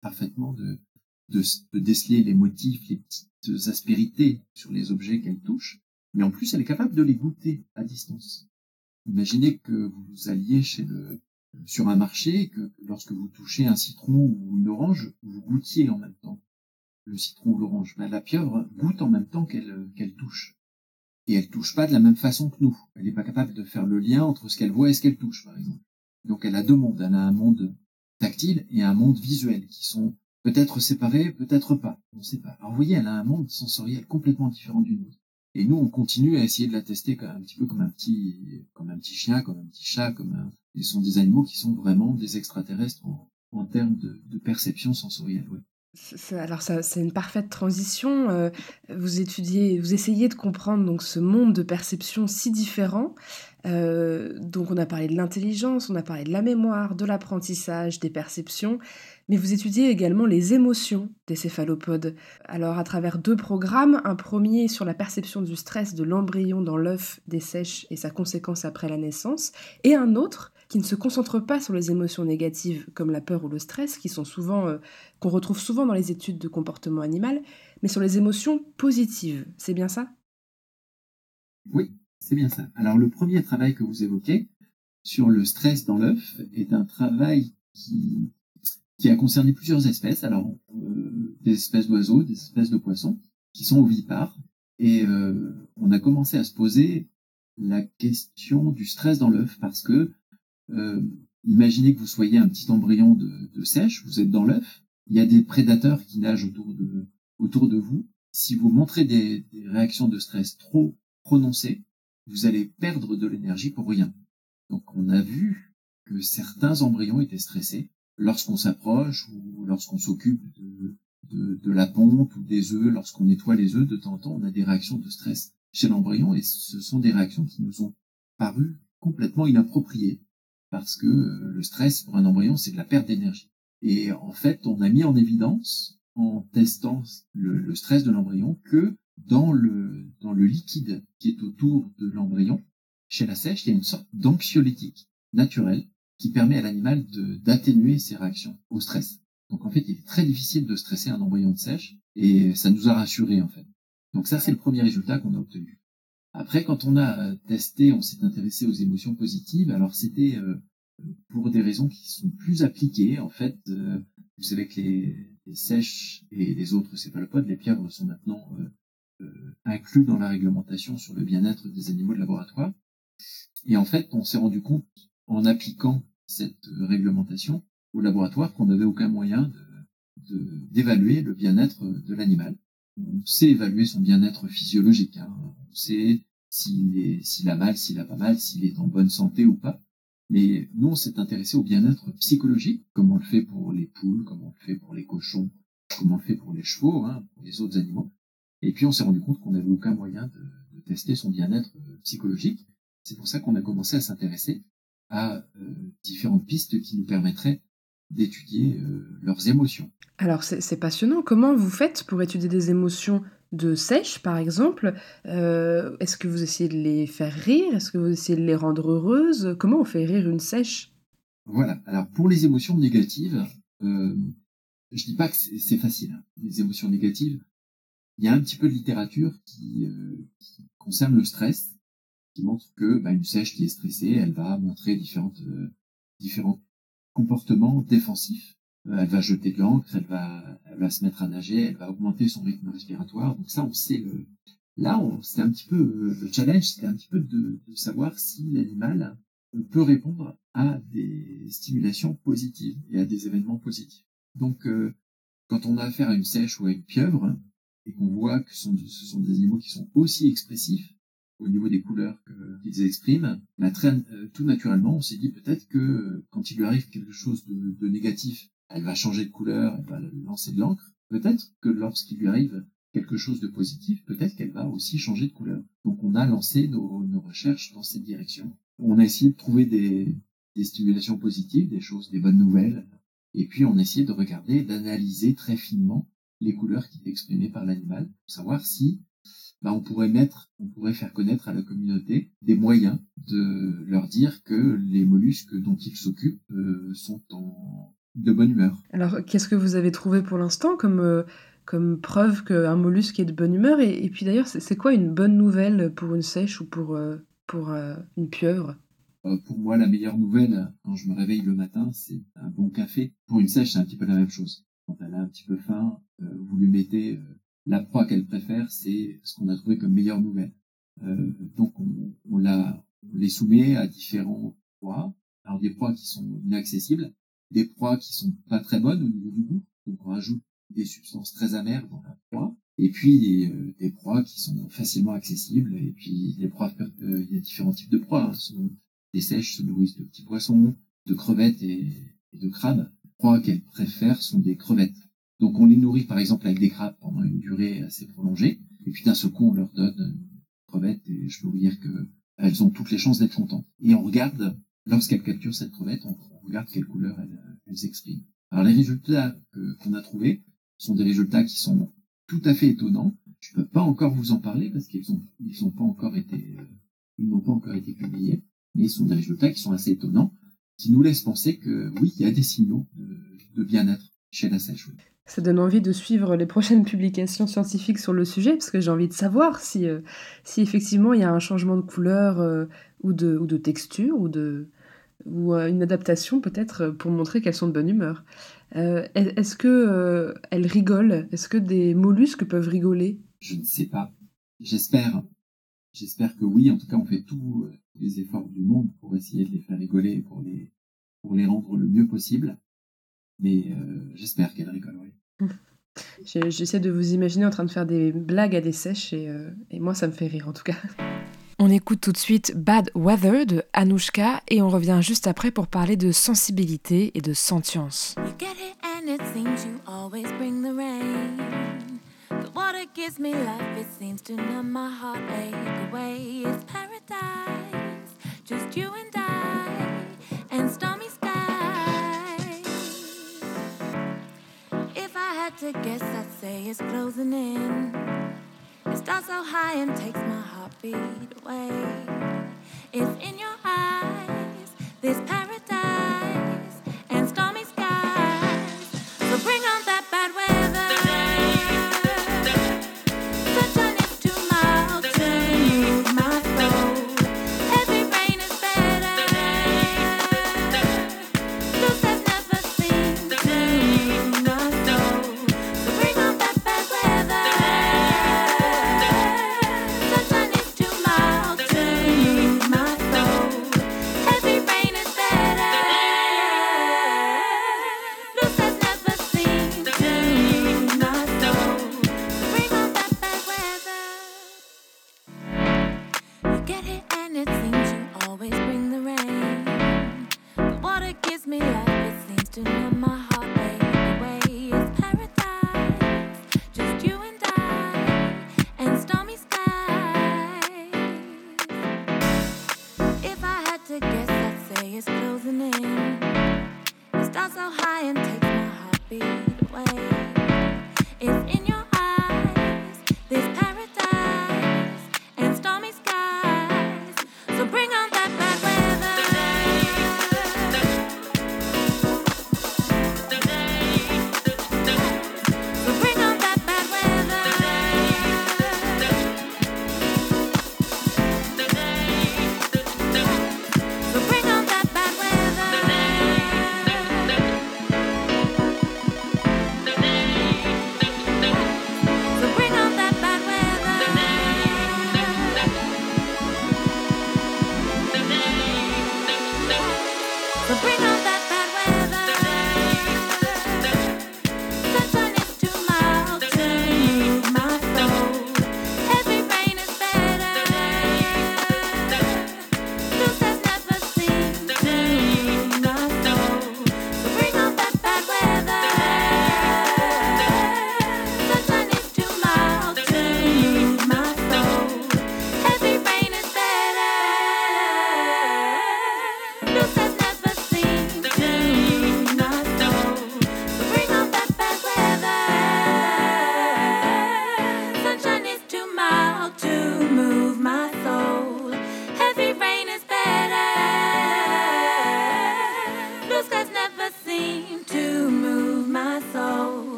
parfaitement de, de, de, déceler les motifs, les petites aspérités sur les objets qu'elle touche, mais en plus elle est capable de les goûter à distance. Imaginez que vous alliez chez le, sur un marché, que lorsque vous touchez un citron ou une orange, vous goûtiez en même temps le citron ou l'orange. Ben, la pieuvre goûte en même temps qu'elle qu'elle touche. Et elle touche pas de la même façon que nous. Elle n'est pas capable de faire le lien entre ce qu'elle voit et ce qu'elle touche, par exemple. Donc elle a deux mondes. Elle a un monde tactile et un monde visuel qui sont peut-être séparés, peut-être pas. On ne sait pas. Alors vous voyez, elle a un monde sensoriel complètement différent du nôtre. Et nous, on continue à essayer de la tester un petit peu comme un petit, comme un petit chien, comme un petit chat, comme. Ce sont des animaux qui sont vraiment des extraterrestres en, termes de, perception sensorielle. Oui. Alors ça, c'est une parfaite transition. Euh, vous étudiez, vous essayez de comprendre donc ce monde de perception si différent. Euh, donc on a parlé de l'intelligence, on a parlé de la mémoire, de l'apprentissage, des perceptions, mais vous étudiez également les émotions des céphalopodes. Alors à travers deux programmes, un premier sur la perception du stress de l'embryon dans l'œuf des sèches et sa conséquence après la naissance, et un autre qui ne se concentre pas sur les émotions négatives comme la peur ou le stress, qui sont souvent euh, qu'on retrouve souvent dans les études de comportement animal, mais sur les émotions positives. C'est bien ça? Oui, c'est bien ça. Alors le premier travail que vous évoquez sur le stress dans l'œuf est un travail qui, qui a concerné plusieurs espèces. Alors euh, des espèces d'oiseaux, des espèces de poissons qui sont ovipares. Et euh, on a commencé à se poser la question du stress dans l'œuf parce que euh, imaginez que vous soyez un petit embryon de, sèche, vous êtes dans l'œuf, il y a des prédateurs qui nagent autour de, autour de vous. Si vous montrez des réactions de stress trop prononcées, vous allez perdre de l'énergie pour rien. Donc on a vu que certains embryons étaient stressés lorsqu'on s'approche ou lorsqu'on s'occupe de, de, la ponte ou des œufs, lorsqu'on nettoie les œufs, de temps en temps, on a des réactions de stress chez l'embryon et ce sont des réactions qui nous ont paru complètement inappropriées parce que euh, le stress pour un embryon, c'est de la perte d'énergie. Et en fait, on a mis en évidence, en testant le, le stress de l'embryon, que dans le, dans le liquide qui est autour de l'embryon, chez la sèche, il y a une sorte d'anxiolytique naturel qui permet à l'animal d'atténuer ses réactions au stress. Donc en fait, il est très difficile de stresser un embryon de sèche et ça nous a rassurés en fait. Donc ça, c'est le premier résultat qu'on a obtenu. Après, quand on a testé, on s'est intéressé aux émotions positives. Alors c'était euh, pour des raisons qui sont plus appliquées. En fait, euh, vous savez que les, les, sèches et les autres céphalopodes, les pieuvres, sont maintenant euh, euh, inclus dans la réglementation sur le bien-être des animaux de laboratoire. Et en fait, on s'est rendu compte, en appliquant cette réglementation au laboratoire, qu'on n'avait aucun moyen d'évaluer le bien-être de l'animal. On sait évaluer son bien-être physiologique. Hein. On sait s'il a mal, s'il a pas mal, s'il est en bonne santé ou pas. Mais nous, on s'est intéressé au bien-être psychologique, comme on le fait pour les poules, comme on le fait pour les cochons, comme on le fait pour les chevaux, hein, pour les autres animaux. Et puis on s'est rendu compte qu'on n'avait aucun moyen de, tester son bien-être psychologique. C'est pour ça qu'on a commencé à s'intéresser à euh, différentes pistes qui nous permettraient d'étudier euh, leurs émotions. Alors c'est passionnant. Comment vous faites pour étudier des émotions de sèche, par exemple? Est-ce que vous essayez de les faire rire? Est-ce que vous essayez de les rendre heureuses? Comment on fait rire une sèche? Voilà. Alors pour les émotions négatives, euh, je dis pas que c'est facile. Hein. Les émotions négatives, il y a un petit peu de littérature qui, euh, concerne le stress, qui montre que bah, une sèche qui est stressée, elle va montrer différentes, euh, différents comportements défensifs. Euh, elle va jeter de l'encre, elle va, va se mettre à nager, elle va augmenter son rythme respiratoire. Donc ça, on sait le. Là, c'était un petit peu le challenge, c'était un petit peu de savoir si l'animal peut répondre à des stimulations positives et à des événements positifs. Donc, quand on a affaire à une sèche ou à une pieuvre, et qu'on voit que ce sont, des animaux qui sont aussi expressifs au niveau des couleurs qu'ils expriment, bah, euh, tout naturellement, on s'est dit peut-être que euh, quand il lui arrive quelque chose de, négatif, elle va changer de couleur, elle va lancer de l'encre. Peut-être que lorsqu'il lui arrive quelque chose de positif, peut-être qu'elle va aussi changer de couleur. Donc on a lancé nos, recherches dans cette direction. On a essayé de trouver des, des stimulations positives, des choses, des bonnes nouvelles, et puis on a essayé de regarder, d'analyser très finement les couleurs qui étaient exprimées par l'animal, pour savoir si bah, on pourrait mettre, on pourrait faire connaître à la communauté des moyens de leur dire que les mollusques dont ils s'occupent euh, sont en de bonne humeur. Alors, qu'est-ce que vous avez trouvé pour l'instant comme, euh, comme preuve qu'un mollusque est de bonne humeur et, et puis d'ailleurs, c'est quoi une bonne nouvelle pour une sèche ou pour, euh, pour euh, une pieuvre? Pour moi, la meilleure nouvelle, quand je me réveille le matin, c'est un bon café. Pour une sèche, c'est un petit peu la même chose. Quand elle a un petit peu faim, vous lui mettez la proie qu'elle préfère, c'est ce qu'on a trouvé comme meilleure nouvelle. Euh, donc, on, on, la, on les soumet à différents proies. Alors, des proies qui sont inaccessibles, des proies qui sont pas très bonnes au niveau du goût. Donc, on rajoute des substances très amères dans la proie. Et puis, euh, des proies qui sont facilement accessibles. Et puis, les proies, euh, il y a différents types de proies. hein. Les sèches se nourrissent de petits poissons, de crevettes et, et de crabes. Les proies qu'elles préfèrent sont des crevettes. Donc on les nourrit par exemple avec des crabes pendant une durée assez prolongée. Et puis d'un seul on leur donne une crevette et je peux vous dire que elles ont toutes les chances d'être contentes. Et on regarde, lorsqu'elles capturent cette crevette, on, regarde quelle couleur elles, expriment. Alors les résultats qu'on a trouvés sont des résultats qui sont tout à fait étonnants. Je peux pas encore vous en parler parce qu'ils ont ils ont pas encore été euh, ils n'ont pas encore été publiés mais ce sont des résultats qui sont assez étonnants, qui nous laissent penser que oui, il y a des signaux de bien-être chez la. Ça donne envie de suivre les prochaines publications scientifiques sur le sujet, parce que j'ai envie de savoir si, euh, si effectivement il y a un changement de couleur euh, ou, de, ou de texture, ou, de, ou euh, une adaptation peut-être pour montrer qu'elles sont de bonne humeur. Est- Est-ce que elles rigolent? Est-ce que des mollusques peuvent rigoler? Je ne sais pas. J'espère. J'espère que oui. En tout cas, on fait tous les efforts du monde pour essayer de les faire rigoler, et pour les pour les rendre le mieux possible. Mais euh, j'espère qu'elles rigolent. oui. J'essaie de vous imaginer en train de faire des blagues à des sèches, et, euh, et moi ça me fait rire en tout cas. On écoute tout de suite Bad Weather de Anouchka et on revient juste après pour parler de sensibilité et de sentience. You get it, and it seems you always bring the rain. The water gives me life, it seems to numb my heartache away. It's paradise, just you and I, and stormy to guess, I'd say it's closing in. It starts so high and takes my heartbeat away. It's in your eyes, this paradise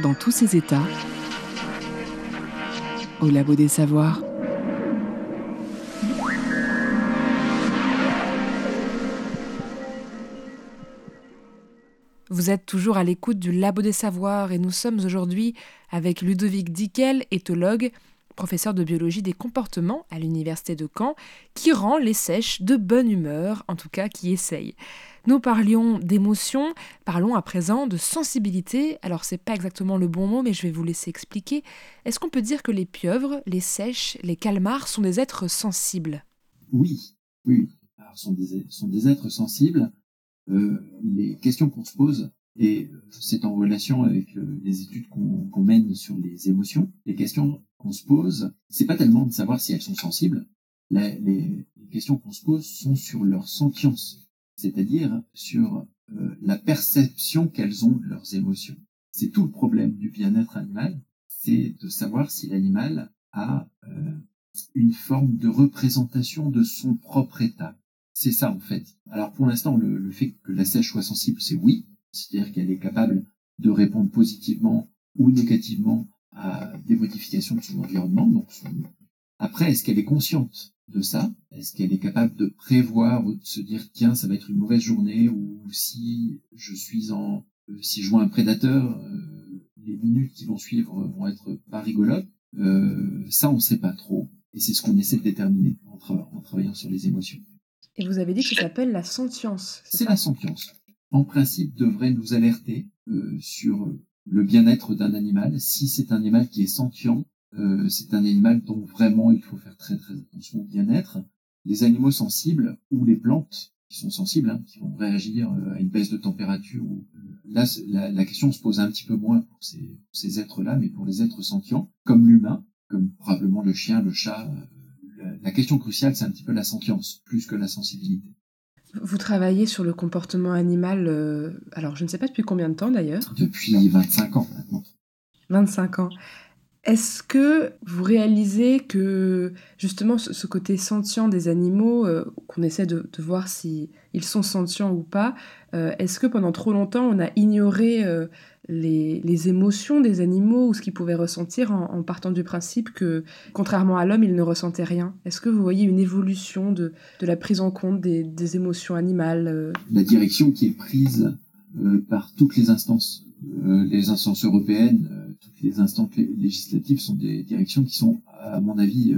dans tous ses états au labo des savoirs. Vous êtes toujours à l'écoute du Labo des Savoirs et nous sommes aujourd'hui avec Ludovic Dickel, éthologue, professeur de biologie des comportements à l'université de Caen, qui rend les sèches de bonne humeur, en tout cas qui essaye. Nous parlions d'émotion, parlons à présent de sensibilité. Alors c'est pas exactement le bon mot, mais je vais vous laisser expliquer. Est-ce qu'on peut dire que les pieuvres, les sèches, les calmars sont des êtres sensibles? Oui, oui. Alors, sont des, sont des êtres sensibles. Euh, les questions qu'on se pose, et c'est en relation avec euh, les études qu'on mène sur les émotions, les questions qu'on se pose, c'est pas tellement de savoir si elles sont sensibles. les, les, questions qu'on se pose sont sur leur sentience, c'est-à-dire sur euh, la perception qu'elles ont de leurs émotions. C'est tout le problème du bien-être animal, c'est de savoir si l'animal a une forme de représentation de son propre état. C'est ça en fait. Alors pour l'instant, le, fait que la sèche soit sensible, c'est oui, c'est-à-dire qu'elle est capable de répondre positivement ou négativement à des modifications de son environnement. Donc après, est-ce qu'elle est consciente? De ça? Est-ce qu'elle est capable de prévoir ou de se dire tiens, ça va être une mauvaise journée ou si je suis en euh, si je vois un prédateur, euh, les minutes qui vont suivre vont être pas rigolotes. Euh, ça, on ne sait pas trop. Et c'est ce qu'on essaie de déterminer en travaillant sur les émotions. Et vous avez dit que ça s'appelle la sentience. C'est la sentience. En principe, devrait nous alerter euh, sur le bien-être d'un animal. Si c'est un animal qui est sentient, euh, c'est un animal dont vraiment il faut faire très très attention au bien-être. Les animaux sensibles ou les plantes qui sont sensibles, hein, qui vont réagir euh, à une baisse de température. Ou, là, la, question se pose un petit peu moins pour ces, pour ces êtres-là, mais pour les êtres sentients, comme l'humain, comme probablement le chien, le chat, la question cruciale, c'est un petit peu la sentience, plus que la sensibilité. Vous travaillez sur le comportement animal, euh, alors je ne sais pas depuis combien de temps d'ailleurs? Depuis 25 ans maintenant. 25 ans. Est-ce que vous réalisez que justement ce, côté sentient des animaux, euh, qu'on essaie de, voir si ils sont sentients ou pas, euh, est-ce que pendant trop longtemps on a ignoré les, émotions des animaux ou ce qu'ils pouvaient ressentir en, partant du principe que, contrairement à l'homme, ils ne ressentaient rien? Est-ce que vous voyez une évolution de, la prise en compte des, émotions animales euh? La direction qui est prise euh, par toutes les instances, euh, les instances européennes, les instances législatives sont des directions qui sont, à mon avis,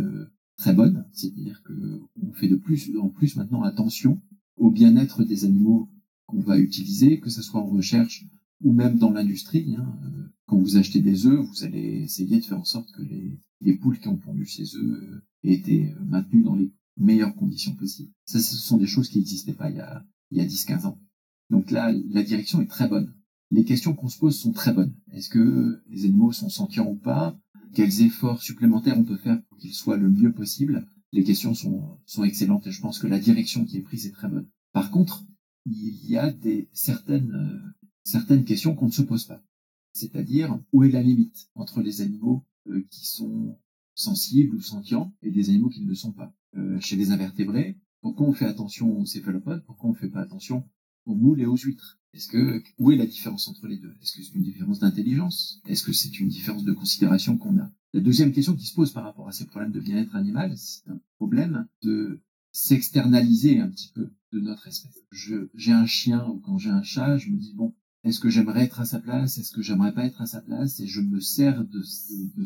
très bonnes. C'est-à-dire qu'on fait de plus en plus maintenant attention au bien-être des animaux qu'on va utiliser, que ce soit en recherche ou même dans l'industrie. Hein, euh, quand vous achetez des œufs, vous allez essayer de faire en sorte que les, les poules qui ont pondu ces œufs euh, aient été euh, maintenues dans les meilleures conditions possibles. Ça, ce sont des choses qui n'existaient pas il y a, il y a 10-15 ans. Donc là, la direction est très bonne. Les questions qu'on se pose sont très bonnes. Est-ce que les animaux sont sentients ou pas? Quels efforts supplémentaires on peut faire pour qu'ils soient le mieux possible? Les questions sont, sont excellentes et je pense que la direction qui est prise est très bonne. Par contre, il y a des certaines certaines questions qu'on ne se pose pas. C'est-à-dire, où est la limite entre les animaux euh, qui sont sensibles ou sentients et des animaux qui ne le sont pas? Euh, Chez les invertébrés, pourquoi on fait attention aux céphalopodes? Pourquoi on ne fait pas attention aux moules et aux huîtres. Est-ce que où est la différence entre les deux? Est-ce que c'est une différence d'intelligence? Est-ce que c'est une différence de considération qu'on a? La deuxième question qui se pose par rapport à ces problèmes de bien-être animal, c'est un problème de s'externaliser un petit peu de notre espèce. j'ai un chien ou quand j'ai un chat, je me dis bon, est-ce que j'aimerais être à sa place? Est-ce que j'aimerais pas être à sa place? Et je me sers de,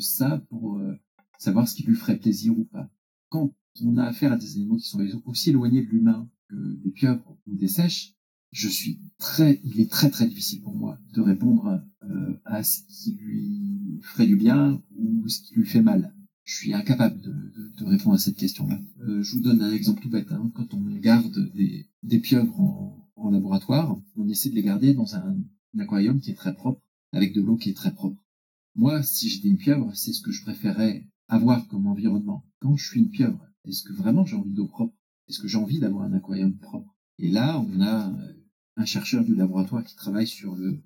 ça pour euh, savoir ce qui lui ferait plaisir ou pas. Quand on a affaire à des animaux qui sont aussi éloignés de l'humain que des pieuvres ou des sèches, je suis très, il est très très difficile pour moi de répondre euh, à ce qui lui ferait du bien ou ce qui lui fait mal. Je suis incapable de, de, répondre à cette question-là. Euh, je vous donne un exemple tout bête. Hein. Quand on garde des, des pieuvres en, en laboratoire, on essaie de les garder dans un, aquarium qui est très propre, avec de l'eau qui est très propre. Moi, si j'étais une pieuvre, c'est ce que je préférerais avoir comme environnement. Quand je suis une pieuvre, est-ce que vraiment j'ai envie d'eau propre? Est-ce que j'ai envie d'avoir un aquarium propre? Et là, on a euh, un chercheur du laboratoire qui travaille sur le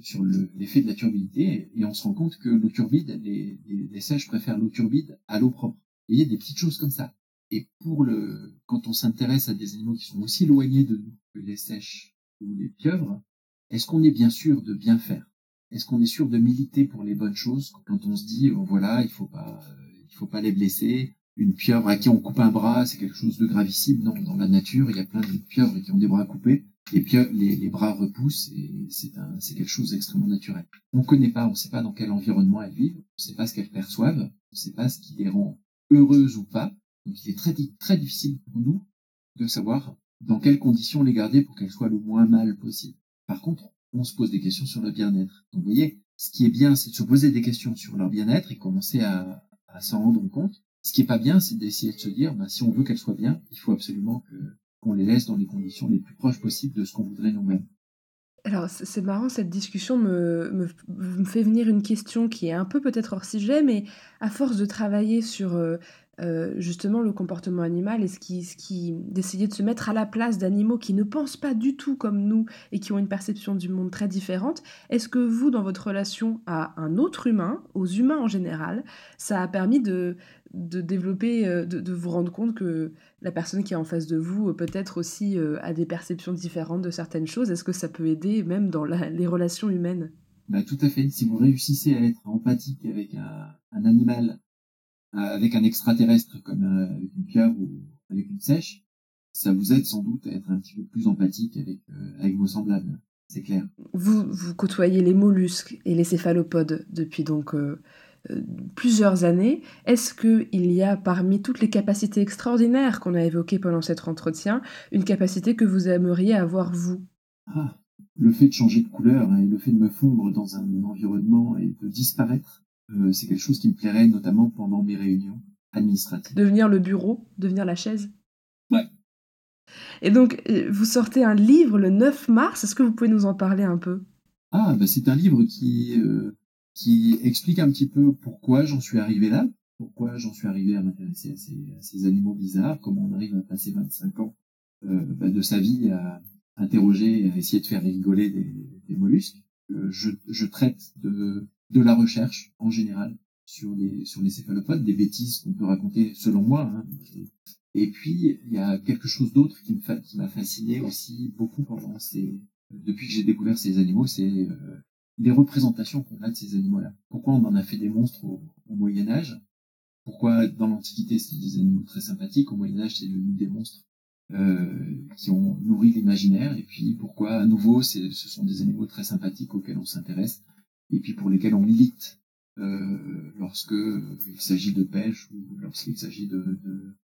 sur l'effet de la turbidité et on se rend compte que l'eau turbide, les, les, sèches préfèrent l'eau turbide à l'eau propre. il y a des petites choses comme ça. Et pour le, quand on s'intéresse à des animaux qui sont aussi éloignés de nous que les sèches ou les pieuvres, est-ce qu'on est bien sûr de bien faire? Est-ce qu'on est sûr de militer pour les bonnes choses quand on se dit oh, voilà il faut pas il faut pas les blesser? Une pieuvre à qui on coupe un bras c'est quelque chose de gravissime non dans la nature il y a plein de pieuvres qui ont des bras coupés les, pieuvres, les, les bras repoussent et c'est quelque chose d'extrêmement naturel on connaît pas on sait pas dans quel environnement elles vivent on sait pas ce qu'elles perçoivent on sait pas ce qui les rend heureuses ou pas donc il est très très difficile pour nous de savoir dans quelles conditions les garder pour qu'elles soient le moins mal possible par contre on se pose des questions sur le bien-être. Donc vous voyez, ce qui est bien, c'est de se poser des questions sur leur bien-être et commencer à, à s'en rendre compte. Ce qui est pas bien, c'est d'essayer de se dire, bah, si on veut qu'elles soient bien, il faut absolument que qu'on les laisse dans les conditions les plus proches possibles de ce qu'on voudrait nous-mêmes. Alors c'est marrant, cette discussion me, me, fait venir une question qui est un peu peut-être hors sujet, mais à force de travailler sur euh, euh, justement le comportement animal et ce qui, ce qui, d'essayer de se mettre à la place d'animaux qui ne pensent pas du tout comme nous et qui ont une perception du monde très différente, est-ce que vous, dans votre relation à un autre humain, aux humains en général, ça a permis de, de développer, euh, de, de vous rendre compte que la personne qui est en face de vous euh, peut-être aussi a des perceptions différentes de certaines choses Est-ce que ça peut aider même dans la, les relations humaines? Bah, Tout à fait. Si vous réussissez à être empathique avec un, un animal avec un extraterrestre comme euh, avec une pieuvre ou avec une sèche, ça vous aide sans doute à être un petit peu plus empathique avec, euh, avec vos semblables. C'est clair. Vous, vous côtoyez les mollusques et les céphalopodes depuis donc euh, plusieurs années. Est-ce qu'il y a parmi toutes les capacités extraordinaires qu'on a évoquées pendant cet entretien, une capacité que vous aimeriez avoir vous? Ah, Le fait de changer de couleur et le fait de me fondre dans un environnement et de disparaître, euh, c'est quelque chose qui me plairait notamment pendant mes réunions administratives. Devenir le bureau, devenir la chaise? Ouais. Et donc, euh, vous sortez un livre le 9 mars, est-ce que vous pouvez nous en parler un peu? Ah, bah c'est un livre qui, euh, qui explique un petit peu pourquoi j'en suis arrivé là, pourquoi j'en suis arrivé à m'intéresser à ces, à ces, animaux bizarres, comment on arrive à passer 25 ans euh, bah, de sa vie à interroger, à essayer de faire rigoler des, des mollusques. Euh, je, je traite de de la recherche en général sur les sur les céphalopodes, des bêtises qu'on peut raconter selon moi. Hein. Et puis il y a quelque chose d'autre qui m'a fasciné aussi beaucoup pendant ces depuis que j'ai découvert ces animaux, c'est euh, les représentations qu'on a de ces animaux-là. Pourquoi on en a fait des monstres au, Moyen Âge? Pourquoi dans l'Antiquité c'était des animaux très sympathiques, au Moyen Âge c'est devenu des monstres euh, qui ont nourri l'imaginaire Et puis pourquoi à nouveau ce sont des animaux très sympathiques auxquels on s'intéresse et puis pour lesquels on milite euh, lorsque il s'agit de pêche ou lorsqu'il s'agit de, de,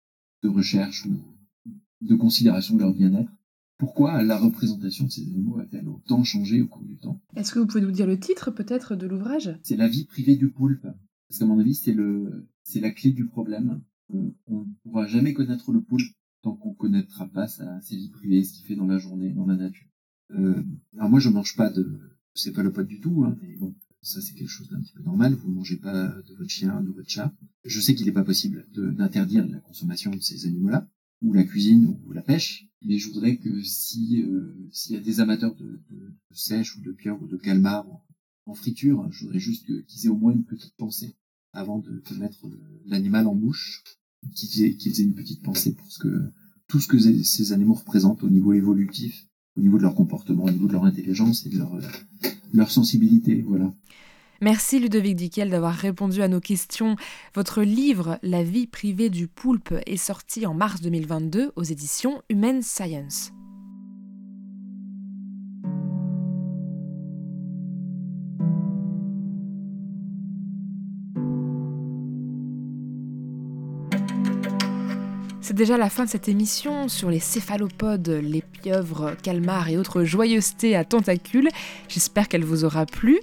de, recherche ou de considération de leur bien-être. Pourquoi la représentation de ces animaux a-t-elle autant changé au cours du temps? Est-ce que vous pouvez nous dire le titre peut-être de l'ouvrage? C'est la vie privée du poulpe. Parce qu'à mon avis, c'est le, c'est la clé du problème. Euh, on ne pourra jamais connaître le poulpe tant qu'on connaîtra pas sa, ses vies privées, ce qu'il fait dans la journée, dans la nature. Euh, alors moi, je mange pas de, c'est pas le pote du tout, hein, mais bon, ça c'est quelque chose d'un petit peu normal. Vous ne mangez pas de votre chien, de votre chat. Je sais qu'il n'est pas possible d'interdire la consommation de ces animaux-là, ou la cuisine, ou la pêche, mais je voudrais que si euh, s'il y a des amateurs de, de, de, sèche ou de pieuvre ou de calmar en, friture, je voudrais juste qu'ils aient au moins une petite pensée avant de, mettre l'animal en bouche, qu'ils aient, qu'ils aient une petite pensée pour ce que tout ce que ces animaux représentent au niveau évolutif au niveau de leur comportement, au niveau de leur intelligence et de leur, euh, leur sensibilité. Voilà. Merci Ludovic Dickel d'avoir répondu à nos questions. Votre livre La vie privée du poulpe est sorti en mars 2022 aux éditions Human Science. C'est déjà la fin de cette émission sur les céphalopodes, les pieuvres, calmars et autres joyeusetés à tentacules. J'espère qu'elle vous aura plu.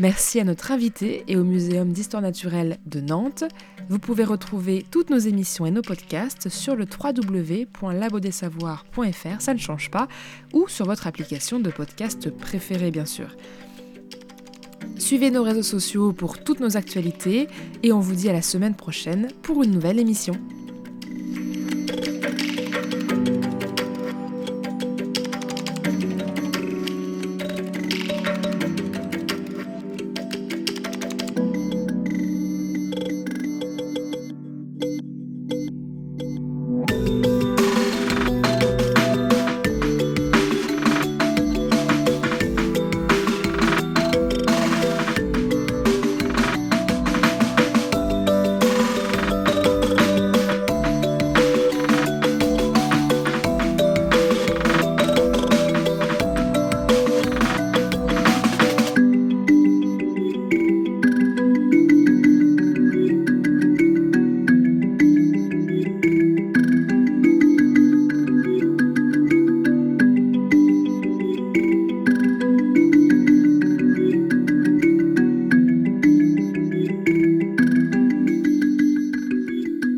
Merci à notre invité et au Muséum d'histoire naturelle de Nantes. Vous pouvez retrouver toutes nos émissions et nos podcasts sur le www.labodesavoirs.fr, ça ne change pas, ou sur votre application de podcast préférée bien sûr. Suivez nos réseaux sociaux pour toutes nos actualités et on vous dit à la semaine prochaine pour une nouvelle émission.